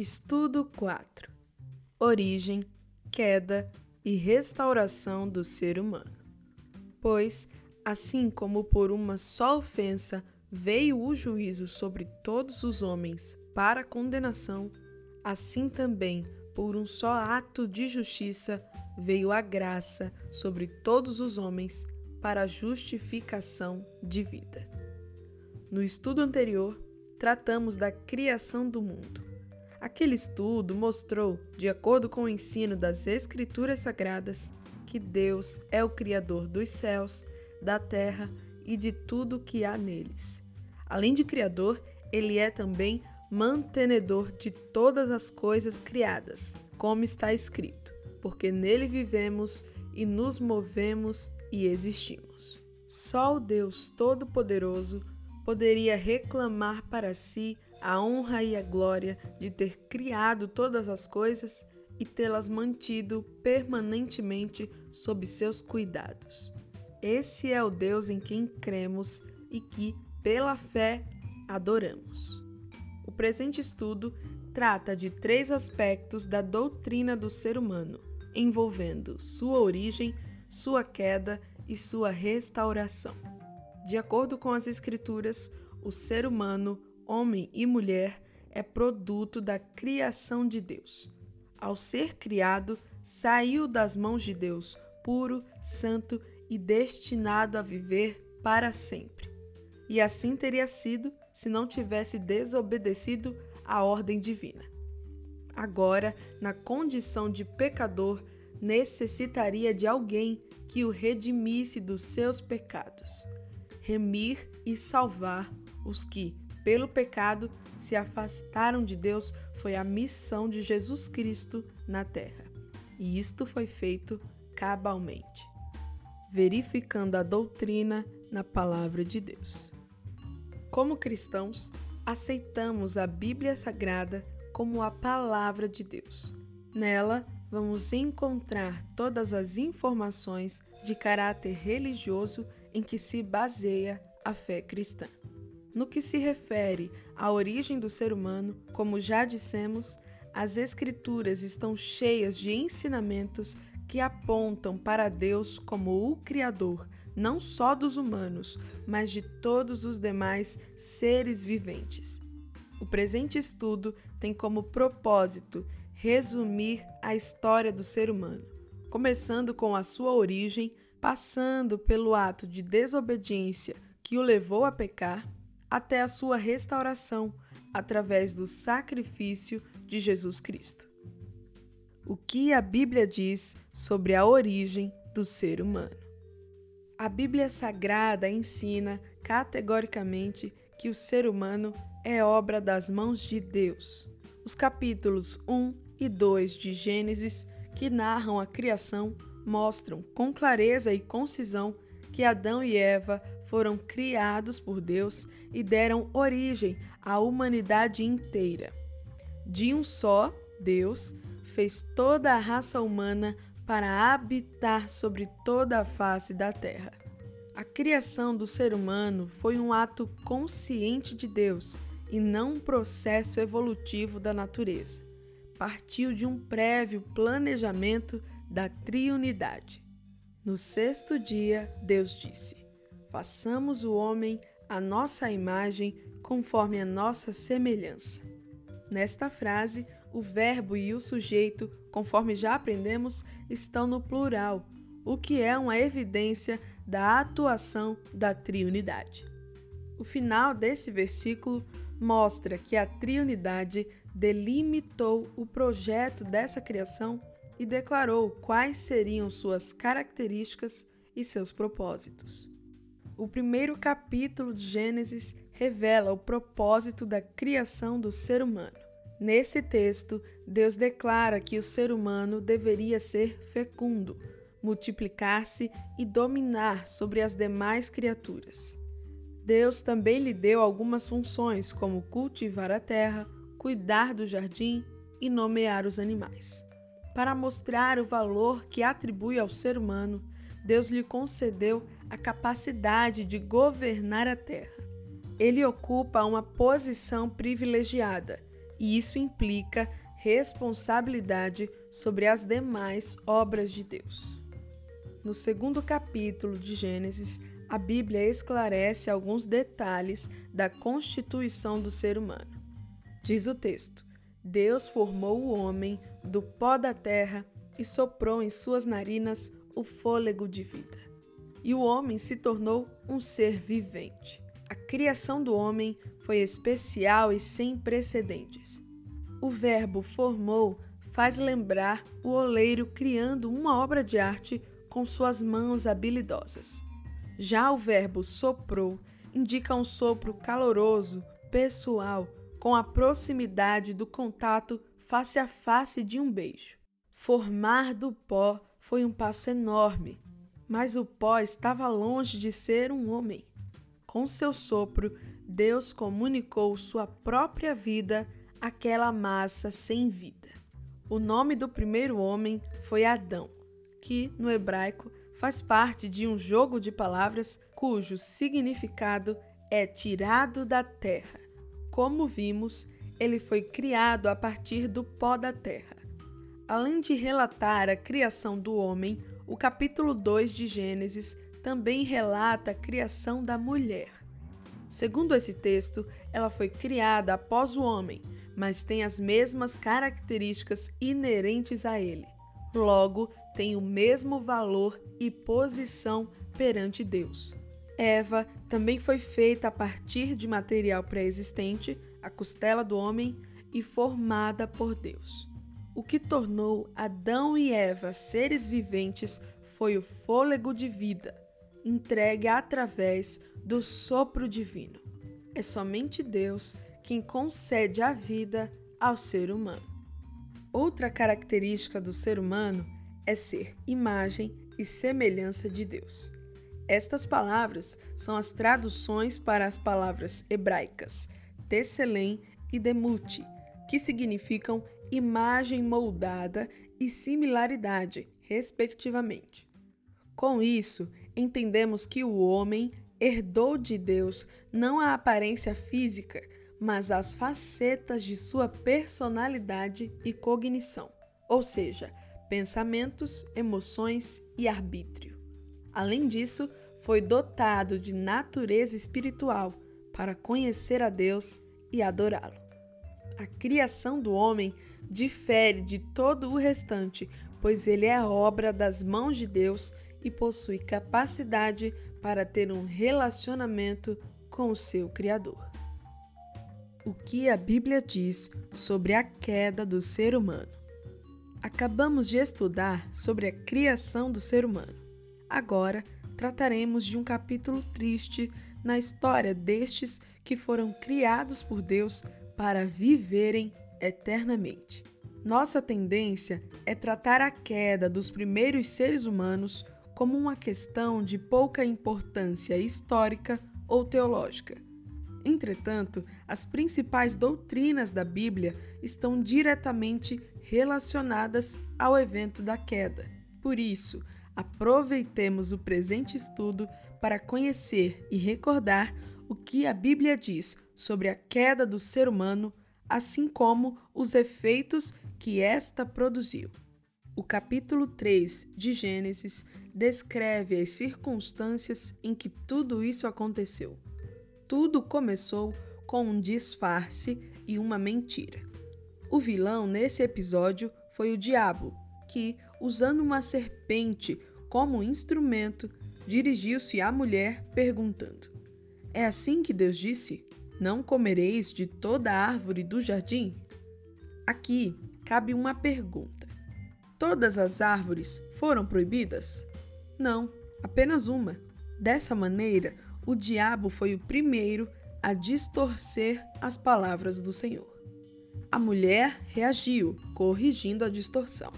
Estudo 4 Origem, queda e restauração do ser humano. Pois, assim como por uma só ofensa veio o juízo sobre todos os homens para condenação, assim também por um só ato de justiça veio a graça sobre todos os homens para justificação de vida. No estudo anterior, tratamos da criação do mundo. Aquele estudo mostrou, de acordo com o ensino das Escrituras Sagradas, que Deus é o Criador dos céus, da terra e de tudo que há neles. Além de Criador, ele é também mantenedor de todas as coisas criadas, como está escrito, porque nele vivemos e nos movemos e existimos. Só o Deus Todo-Poderoso poderia reclamar para si a honra e a glória de ter criado todas as coisas e tê-las mantido permanentemente sob seus cuidados. Esse é o Deus em quem cremos e que, pela fé, adoramos. O presente estudo trata de três aspectos da doutrina do ser humano, envolvendo sua origem, sua queda e sua restauração. De acordo com as Escrituras, o ser humano, homem e mulher, é produto da criação de Deus. Ao ser criado, saiu das mãos de Deus, puro, santo e destinado a viver para sempre. E assim teria sido se não tivesse desobedecido à ordem divina. Agora, na condição de pecador, necessitaria de alguém que o redimisse dos seus pecados remir e salvar os que, pelo pecado, se afastaram de Deus foi a missão de Jesus Cristo na terra. E isto foi feito cabalmente, verificando a doutrina na palavra de Deus. Como cristãos, aceitamos a Bíblia Sagrada como a palavra de Deus. Nela, vamos encontrar todas as informações de caráter religioso em que se baseia a fé cristã. No que se refere à origem do ser humano, como já dissemos, as Escrituras estão cheias de ensinamentos que apontam para Deus como o Criador, não só dos humanos, mas de todos os demais seres viventes. O presente estudo tem como propósito resumir a história do ser humano, começando com a sua origem, passando pelo ato de desobediência que o levou a pecar, até a sua restauração através do sacrifício de Jesus Cristo. O que a Bíblia diz sobre a origem do ser humano? A Bíblia Sagrada ensina categoricamente que o ser humano é obra das mãos de Deus. Os capítulos 1 e 2 de Gênesis, que narram a criação, mostram com clareza e concisão que Adão e Eva foram criados por Deus e deram origem à humanidade inteira. De um só, Deus fez toda a raça humana para habitar sobre toda a face da terra. A criação do ser humano foi um ato consciente de Deus e não um processo evolutivo da natureza. Partiu de um prévio planejamento da triunidade. No sexto dia, Deus disse: Façamos o homem a nossa imagem, conforme a nossa semelhança. Nesta frase, o verbo e o sujeito, conforme já aprendemos, estão no plural, o que é uma evidência da atuação da triunidade. O final desse versículo mostra que a triunidade delimitou o projeto dessa criação e declarou quais seriam suas características e seus propósitos. O primeiro capítulo de Gênesis revela o propósito da criação do ser humano. Nesse texto, Deus declara que o ser humano deveria ser fecundo, multiplicar-se e dominar sobre as demais criaturas. Deus também lhe deu algumas funções, como cultivar a terra, cuidar do jardim e nomear os animais. Para mostrar o valor que atribui ao ser humano, Deus lhe concedeu a capacidade de governar a terra. Ele ocupa uma posição privilegiada e isso implica responsabilidade sobre as demais obras de Deus. No segundo capítulo de Gênesis, a Bíblia esclarece alguns detalhes da constituição do ser humano. Diz o texto: Deus formou o homem do pó da terra e soprou em suas narinas o fôlego de vida. E o homem se tornou um ser vivente. A criação do homem foi especial e sem precedentes. O verbo formou faz lembrar o oleiro criando uma obra de arte com suas mãos habilidosas. Já o verbo soprou indica um sopro caloroso, pessoal, com a proximidade do contato face a face de um beijo. Formar do pó foi um passo enorme, mas o pó estava longe de ser um homem. Com seu sopro, Deus comunicou sua própria vida àquela massa sem vida. O nome do primeiro homem foi Adão, que, no hebraico, faz parte de um jogo de palavras cujo significado é tirado da terra. Como vimos, ele foi criado a partir do pó da terra. Além de relatar a criação do homem, o capítulo 2 de Gênesis também relata a criação da mulher. Segundo esse texto, ela foi criada após o homem, mas tem as mesmas características inerentes a ele. Logo, tem o mesmo valor e posição perante Deus. Eva também foi feita a partir de material pré-existente, a costela do homem, e formada por Deus. O que tornou Adão e Eva seres viventes foi o fôlego de vida, entregue através do sopro divino. É somente Deus quem concede a vida ao ser humano. Outra característica do ser humano é ser imagem e semelhança de Deus. Estas palavras são as traduções para as palavras hebraicas Tesselém e Demute, que significam imagem moldada e similaridade, respectivamente. Com isso, entendemos que o homem herdou de Deus não a aparência física, mas as facetas de sua personalidade e cognição, ou seja, pensamentos, emoções e arbítrio. Além disso, foi dotado de natureza espiritual para conhecer a Deus e adorá-lo. A criação do homem difere de todo o restante, pois ele é obra das mãos de Deus e possui capacidade para ter um relacionamento com o seu Criador. O que a Bíblia diz sobre a queda do ser humano? Acabamos de estudar sobre a criação do ser humano. Agora, trataremos de um capítulo triste na história destes que foram criados por Deus para viverem eternamente. Nossa tendência é tratar a queda dos primeiros seres humanos como uma questão de pouca importância histórica ou teológica. Entretanto, as principais doutrinas da Bíblia estão diretamente relacionadas ao evento da queda. Por isso, aproveitemos o presente estudo para conhecer e recordar o que a Bíblia diz sobre a queda do ser humano, assim como os efeitos que esta produziu. O capítulo 3 de Gênesis descreve as circunstâncias em que tudo isso aconteceu. Tudo começou com um disfarce e uma mentira. O vilão nesse episódio foi o diabo, que, usando uma serpente como instrumento, dirigiu-se à mulher perguntando: É assim que Deus disse: Não comereis de toda árvore do jardim? Aqui cabe uma pergunta: Todas as árvores foram proibidas? Não, apenas uma. Dessa maneira, o diabo foi o primeiro a distorcer as palavras do Senhor. A mulher reagiu, corrigindo a distorção.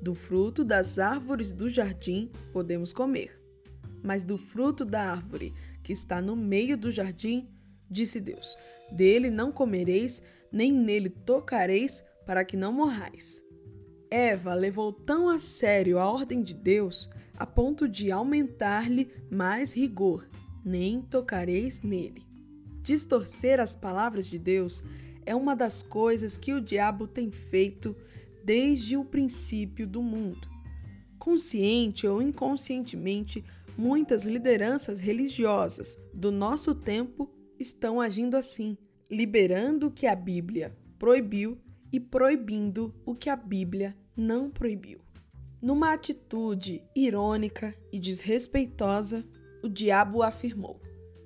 Do fruto das árvores do jardim podemos comer, mas do fruto da árvore que está no meio do jardim, disse Deus: dele não comereis, nem nele tocareis, para que não morrais. Eva levou tão a sério a ordem de Deus a ponto de aumentar-lhe mais rigor: nem tocareis nele. Distorcer as palavras de Deus é uma das coisas que o diabo tem feito desde o princípio do mundo. Consciente ou inconscientemente, muitas lideranças religiosas do nosso tempo estão agindo assim, liberando o que a Bíblia proibiu e proibindo o que a Bíblia não proibiu. Numa atitude irônica e desrespeitosa, o diabo afirmou: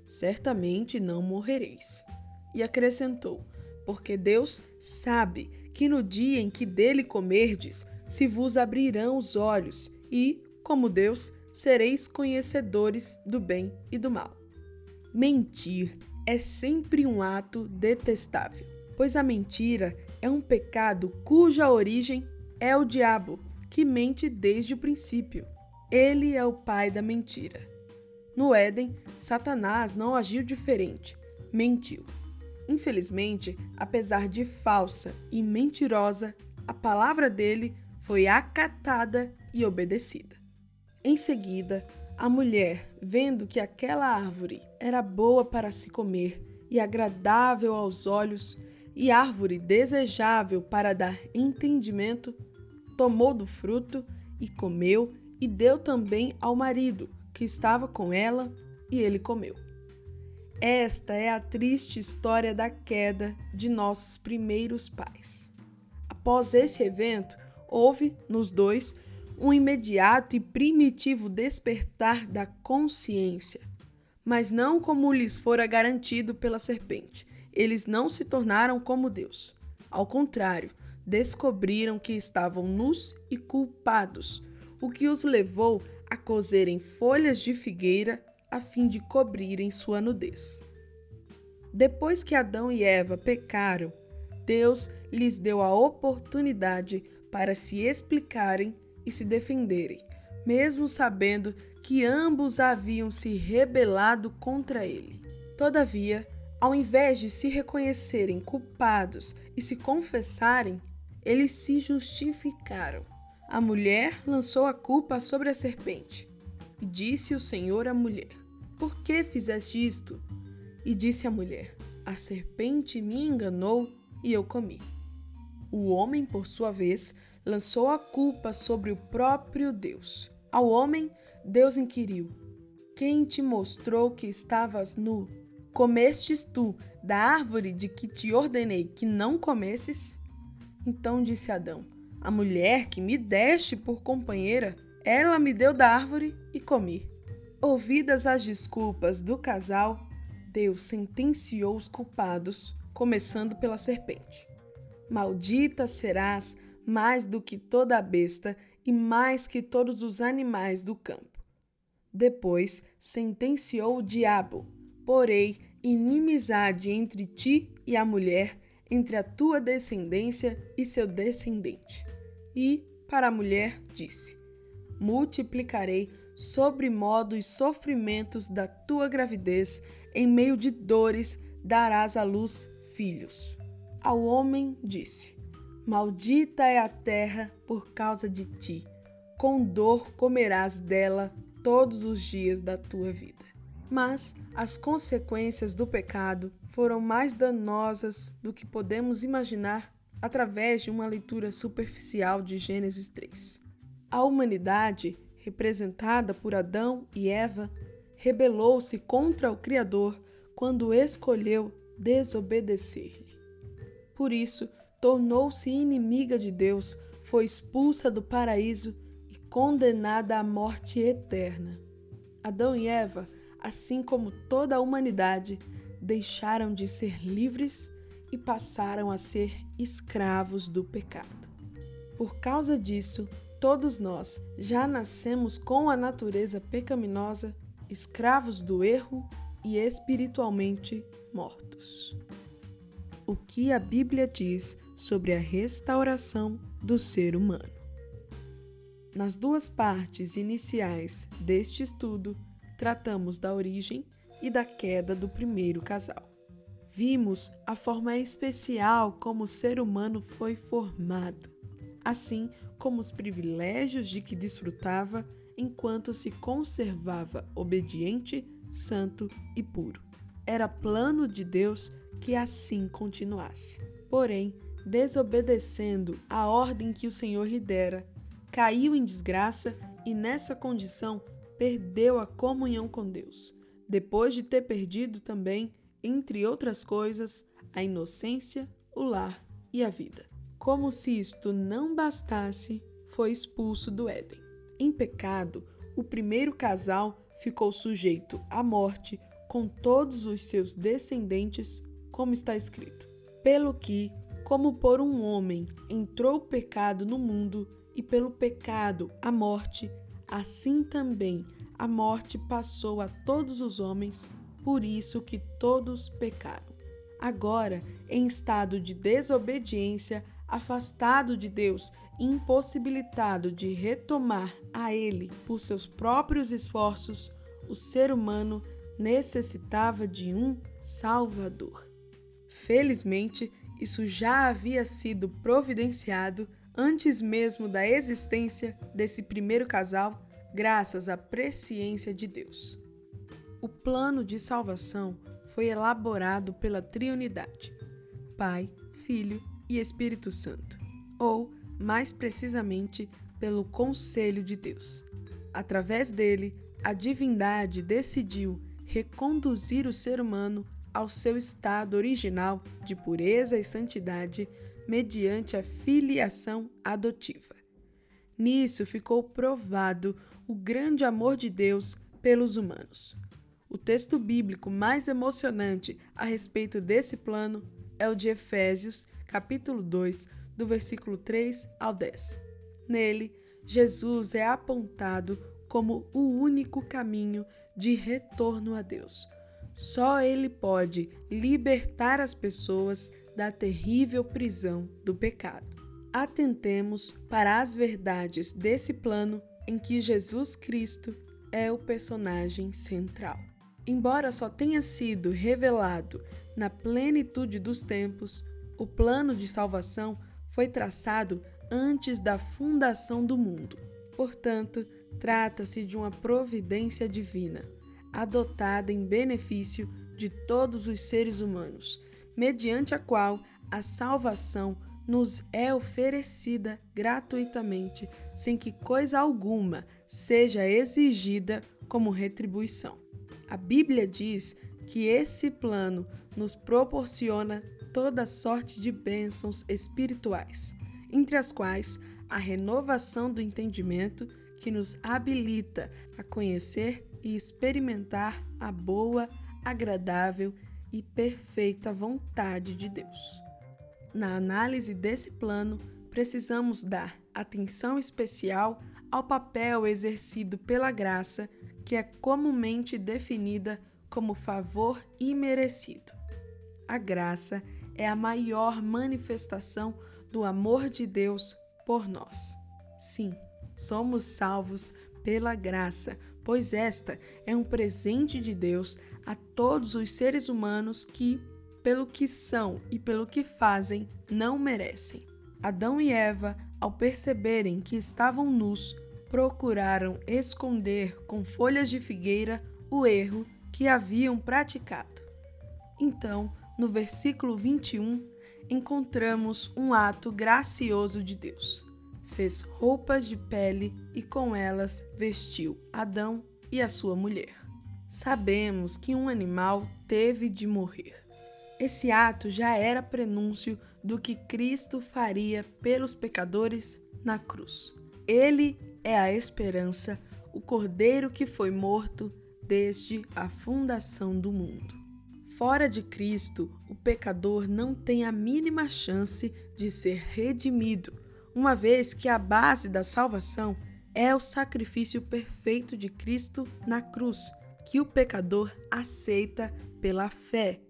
Certamente não morrereis. E acrescentou: Porque Deus sabe que no dia em que dele comerdes, se vos abrirão os olhos, e, como Deus, sereis conhecedores do bem e do mal. Mentir é sempre um ato detestável, pois a mentira é um pecado cuja origem é o diabo, que mente desde o princípio. Ele é o pai da mentira. No Éden, Satanás não agiu diferente, mentiu. Infelizmente, apesar de falsa e mentirosa, a palavra dele foi acatada e obedecida. Em seguida, a mulher, vendo que aquela árvore era boa para se comer e agradável aos olhos, e árvore desejável para dar entendimento, tomou do fruto e comeu, e deu também ao marido, que estava com ela, e ele comeu. Esta é a triste história da queda de nossos primeiros pais. Após esse evento, houve, nos dois, um imediato e primitivo despertar da consciência, mas não como lhes fora garantido pela serpente. Eles não se tornaram como Deus. Ao contrário, descobriram que estavam nus e culpados, o que os levou a cozerem folhas de figueira a fim de cobrirem sua nudez. Depois que Adão e Eva pecaram, Deus lhes deu a oportunidade para se explicarem e se defenderem, mesmo sabendo que ambos haviam se rebelado contra ele. Todavia, ao invés de se reconhecerem culpados e se confessarem, eles se justificaram. A mulher lançou a culpa sobre a serpente. E disse o Senhor à mulher: Por que fizeste isto? E disse a mulher: A serpente me enganou e eu comi. O homem, por sua vez, lançou a culpa sobre o próprio Deus. Ao homem, Deus inquiriu: Quem te mostrou que estavas nu? Comestes tu da árvore de que te ordenei que não comesses? Então disse Adão: A mulher que me deste por companheira, ela me deu da árvore e comi. Ouvidas as desculpas do casal, Deus sentenciou os culpados, começando pela serpente. Maldita serás mais do que toda a besta e mais que todos os animais do campo. Depois sentenciou o diabo: Porei inimizade entre ti e a mulher, entre a tua descendência e seu descendente. E, para a mulher, disse: Multiplicarei sobre modo os sofrimentos da tua gravidez, em meio de dores darás à luz filhos. Ao homem disse: Maldita é a terra por causa de ti. Com dor comerás dela todos os dias da tua vida. Mas as consequências do pecado foram mais danosas do que podemos imaginar através de uma leitura superficial de Gênesis 3. A humanidade, representada por Adão e Eva, rebelou-se contra o Criador quando escolheu desobedecer-lhe. Por isso, tornou-se inimiga de Deus, foi expulsa do paraíso e condenada à morte eterna. Adão e Eva, assim como toda a humanidade, deixaram de ser livres e passaram a ser escravos do pecado. Por causa disso, todos nós já nascemos com a natureza pecaminosa, escravos do erro e espiritualmente mortos o que a Bíblia diz sobre a restauração do ser humano. Nas duas partes iniciais deste estudo, tratamos da origem e da queda do primeiro casal. Vimos a forma especial como o ser humano foi formado, assim como os privilégios de que desfrutava enquanto se conservava obediente, santo e puro. Era plano de Deus que assim continuasse. Porém, desobedecendo a ordem que o Senhor lhe dera, caiu em desgraça e, nessa condição, perdeu a comunhão com Deus, depois de ter perdido também, entre outras coisas, a inocência, o lar e a vida. Como se isto não bastasse, foi expulso do Éden. Em pecado, o primeiro casal ficou sujeito à morte com todos os seus descendentes, como está escrito. Pelo que, como por um homem entrou o pecado no mundo, e pelo pecado a morte, assim também a morte passou a todos os homens, por isso que todos pecaram. Agora, em estado de desobediência, afastado de Deus, impossibilitado de retomar a Ele por seus próprios esforços, o ser humano necessitava de um Salvador. Felizmente, isso já havia sido providenciado antes mesmo da existência desse primeiro casal, graças à presciência de Deus. O plano de salvação foi elaborado pela Trinidade, Pai, Filho e Espírito Santo, ou, mais precisamente, pelo Conselho de Deus. Através dele, a divindade decidiu reconduzir o ser humano ao seu estado original de pureza e santidade mediante a filiação adotiva. Nisso ficou provado o grande amor de Deus pelos humanos. O texto bíblico mais emocionante a respeito desse plano é o de Efésios, capítulo 2, do versículo 3 ao 10. Nele, Jesus é apontado como o único caminho de retorno a Deus. Só Ele pode libertar as pessoas da terrível prisão do pecado. Atentemos para as verdades desse plano em que Jesus Cristo é o personagem central. Embora só tenha sido revelado na plenitude dos tempos, o plano de salvação foi traçado antes da fundação do mundo. Portanto, trata-se de uma providência divina, adotada em benefício de todos os seres humanos, mediante a qual a salvação nos é oferecida gratuitamente, sem que coisa alguma seja exigida como retribuição. A Bíblia diz que esse plano nos proporciona toda sorte de bênçãos espirituais, entre as quais a renovação do entendimento que nos habilita a conhecer e experimentar a boa, agradável e perfeita vontade de Deus. Na análise desse plano, precisamos dar atenção especial ao papel exercido pela graça, que é comumente definida como favor imerecido. A graça é a maior manifestação do amor de Deus por nós. Sim, somos salvos pela graça, pois esta é um presente de Deus a todos os seres humanos que, pelo que são e pelo que fazem, não merecem. Adão e Eva, ao perceberem que estavam nus, procuraram esconder com folhas de figueira o erro que haviam praticado. Então, no versículo 21, encontramos um ato gracioso de Deus. Fez roupas de pele e com elas vestiu Adão e a sua mulher sabemos que um animal teve de morrer. Esse ato já era prenúncio do que Cristo faria pelos pecadores na cruz. Ele é a esperança, o cordeiro que foi morto desde a fundação do mundo. Fora de Cristo, o pecador não tem a mínima chance de ser redimido, uma vez que a base da salvação é o sacrifício perfeito de Cristo na cruz que o pecador aceita pela fé.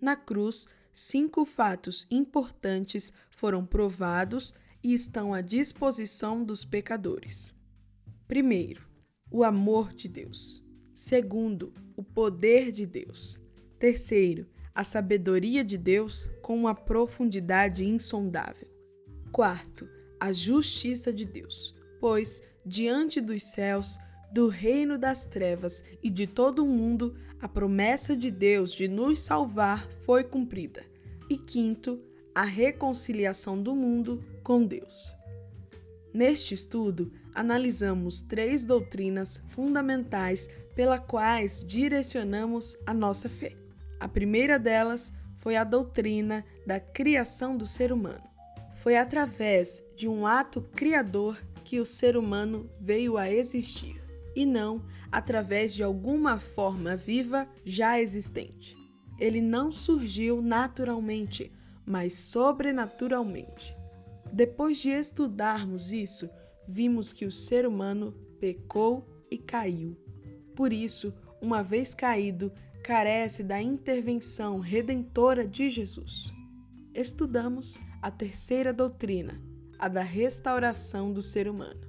Na cruz, cinco fatos importantes foram provados e estão à disposição dos pecadores. Primeiro, o amor de Deus. Segundo, o poder de Deus. Terceiro, a sabedoria de Deus com uma profundidade insondável. Quarto, a justiça de Deus, pois diante dos céus do reino das trevas e de todo o mundo, a promessa de Deus de nos salvar foi cumprida. E quinto, a reconciliação do mundo com Deus. Neste estudo, analisamos três doutrinas fundamentais pela quais direcionamos a nossa fé. A primeira delas foi a doutrina da criação do ser humano. Foi através de um ato criador que o ser humano veio a existir, e não através de alguma forma viva já existente. Ele não surgiu naturalmente, mas sobrenaturalmente. Depois de estudarmos isso, vimos que o ser humano pecou e caiu. Por isso, uma vez caído, carece da intervenção redentora de Jesus. Estudamos a terceira doutrina, a da restauração do ser humano.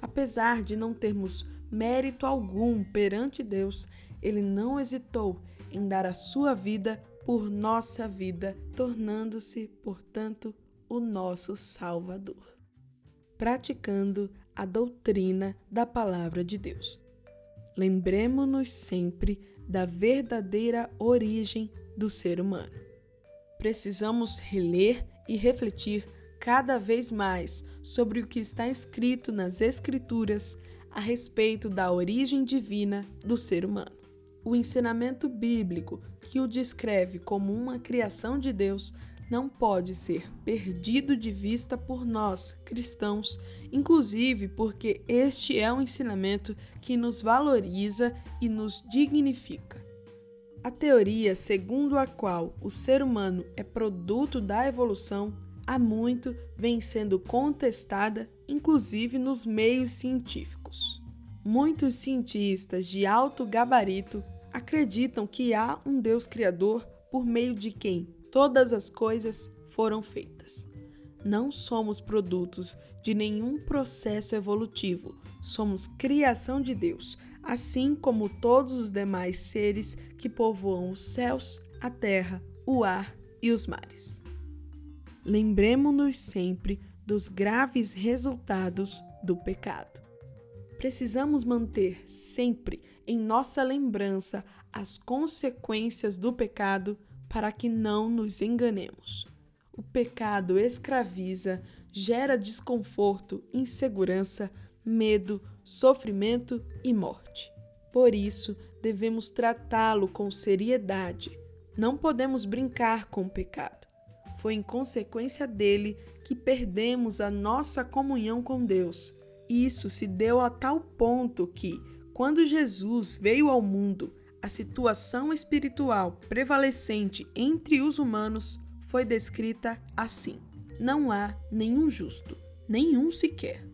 Apesar de não termos mérito algum perante Deus, ele não hesitou em dar a sua vida por nossa vida, tornando-se, portanto, o nosso Salvador. Praticando a doutrina da Palavra de Deus. Lembremos-nos sempre da verdadeira origem do ser humano. Precisamos reler e refletir cada vez mais sobre o que está escrito nas Escrituras a respeito da origem divina do ser humano. O ensinamento bíblico que o descreve como uma criação de Deus não pode ser perdido de vista por nós, cristãos, inclusive porque este é um ensinamento que nos valoriza e nos dignifica. A teoria segundo a qual o ser humano é produto da evolução há muito vem sendo contestada, inclusive nos meios científicos. Muitos cientistas de alto gabarito acreditam que há um Deus Criador por meio de quem todas as coisas foram feitas. Não somos produtos de nenhum processo evolutivo, somos criação de Deus, assim como todos os demais seres que povoam os céus, a terra, o ar e os mares. Lembremos-nos sempre dos graves resultados do pecado. Precisamos manter sempre em nossa lembrança as consequências do pecado para que não nos enganemos. O pecado escraviza, gera desconforto, insegurança, medo, sofrimento e morte. Por isso, devemos tratá-lo com seriedade. Não podemos brincar com o pecado. Foi em consequência dele que perdemos a nossa comunhão com Deus. Isso se deu a tal ponto que, quando Jesus veio ao mundo, a situação espiritual prevalecente entre os humanos foi descrita assim: não há nenhum justo, nenhum sequer.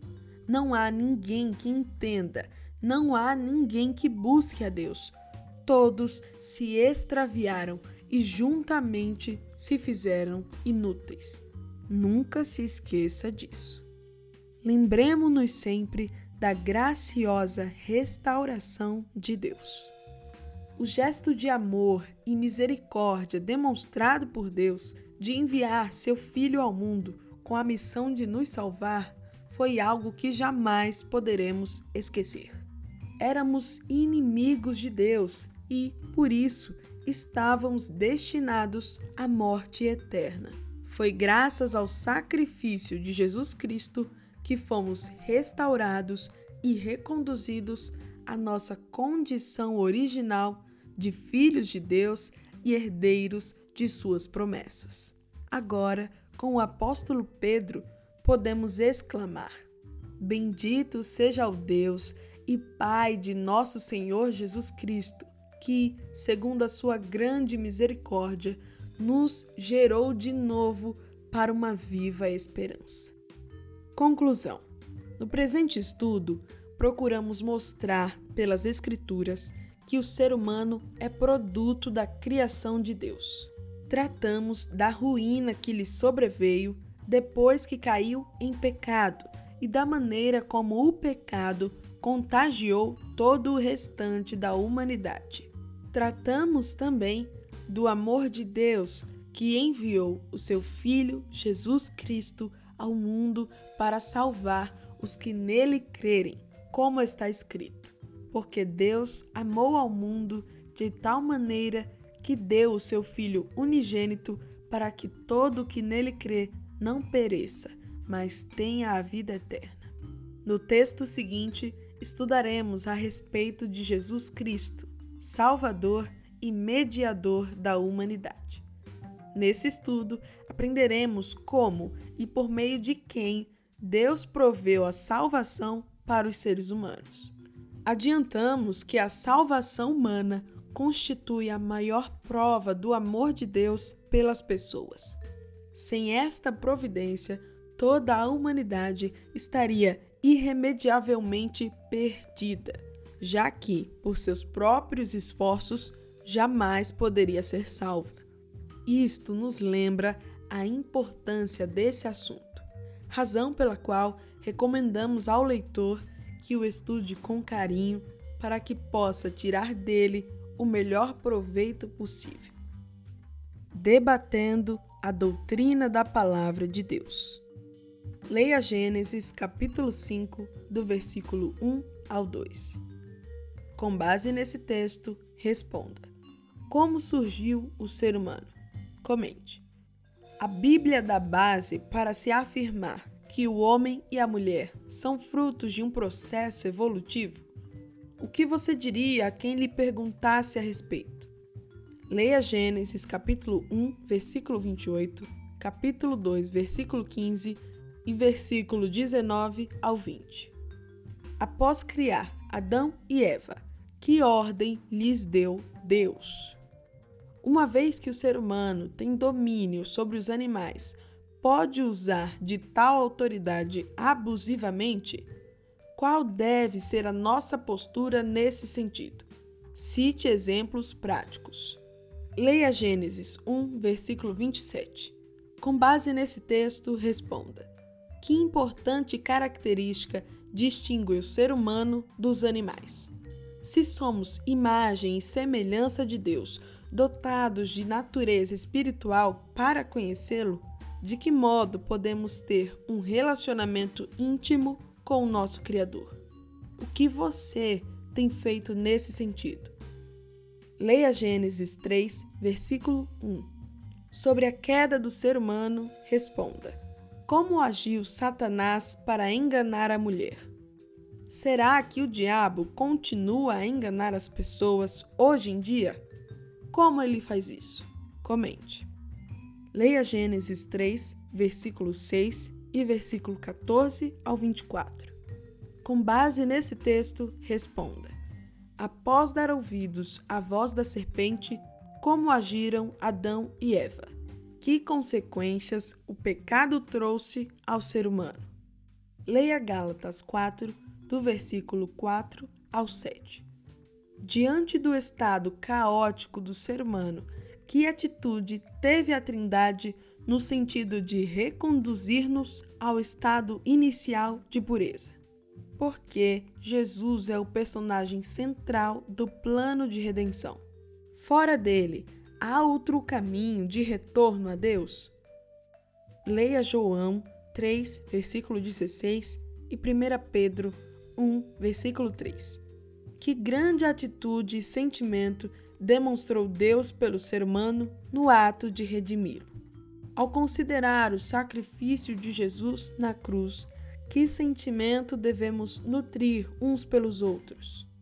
Não há ninguém que entenda, não há ninguém que busque a Deus. Todos se extraviaram e juntamente se fizeram inúteis. Nunca se esqueça disso. Lembremos-nos sempre da graciosa restauração de Deus. O gesto de amor e misericórdia demonstrado por Deus de enviar seu Filho ao mundo com a missão de nos salvar foi algo que jamais poderemos esquecer. Éramos inimigos de Deus e, por isso, estávamos destinados à morte eterna. Foi graças ao sacrifício de Jesus Cristo que fomos restaurados e reconduzidos à nossa condição original de filhos de Deus e herdeiros de suas promessas. Agora, com o apóstolo Pedro, podemos exclamar: Bendito seja o Deus e Pai de nosso Senhor Jesus Cristo, que, segundo a sua grande misericórdia, nos gerou de novo para uma viva esperança. Conclusão: No presente estudo, procuramos mostrar pelas Escrituras que o ser humano é produto da criação de Deus. Tratamos da ruína que lhe sobreveio depois que caiu em pecado e da maneira como o pecado contagiou todo o restante da humanidade. Tratamos também do amor de Deus que enviou o seu Filho Jesus Cristo ao mundo para salvar os que nele crerem, como está escrito porque Deus amou ao mundo de tal maneira que deu o seu Filho unigênito para que todo o que nele crê não pereça, mas tenha a vida eterna. No texto seguinte, estudaremos a respeito de Jesus Cristo, Salvador e Mediador da humanidade. Nesse estudo, aprenderemos como e por meio de quem Deus proveu a salvação para os seres humanos. Adiantamos que a salvação humana constitui a maior prova do amor de Deus pelas pessoas. Sem esta providência, toda a humanidade estaria irremediavelmente perdida, já que, por seus próprios esforços, jamais poderia ser salva. Isto nos lembra a importância desse assunto, razão pela qual recomendamos ao leitor que o estude com carinho para que possa tirar dele o melhor proveito possível. Debatendo a doutrina da palavra de Deus. Leia Gênesis capítulo 5, do versículo 1 ao 2. Com base nesse texto, responda: Como surgiu o ser humano? Comente. A Bíblia dá base para se afirmar que o homem e a mulher são frutos de um processo evolutivo? O que você diria a quem lhe perguntasse a respeito? Leia Gênesis capítulo 1, versículo 28, capítulo 2, versículo 15 e versículo 19 ao 20. Após criar Adão e Eva, que ordem lhes deu Deus? Uma vez que o ser humano tem domínio sobre os animais, pode usar de tal autoridade abusivamente? Qual deve ser a nossa postura nesse sentido? Cite exemplos práticos. Leia Gênesis 1, versículo 27. Com base nesse texto, responda: Que importante característica distingue o ser humano dos animais? Se somos imagem e semelhança de Deus, dotados de natureza espiritual para conhecê-lo, de que modo podemos ter um relacionamento íntimo com o nosso Criador? O que você tem feito nesse sentido? Leia Gênesis 3, versículo 1. Sobre a queda do ser humano, responda: Como agiu Satanás para enganar a mulher? Será que o diabo continua a enganar as pessoas hoje em dia? Como ele faz isso? Comente. Leia Gênesis 3, versículo 6 e versículo 14 ao 24. Com base nesse texto, responda: Após dar ouvidos à voz da serpente, como agiram Adão e Eva? Que consequências o pecado trouxe ao ser humano? Leia Gálatas 4, do versículo 4 ao 7. Diante do estado caótico do ser humano que atitude teve a Trindade no sentido de reconduzir-nos ao estado inicial de pureza? Porque Jesus é o personagem central do plano de redenção. Fora dele, há outro caminho de retorno a Deus? Leia João 3, versículo 16 e 1 Pedro 1, versículo 3. Que grande atitude e sentimento demonstrou Deus pelo ser humano no ato de redimi-lo. Ao considerar o sacrifício de Jesus na cruz, que sentimento devemos nutrir uns pelos outros?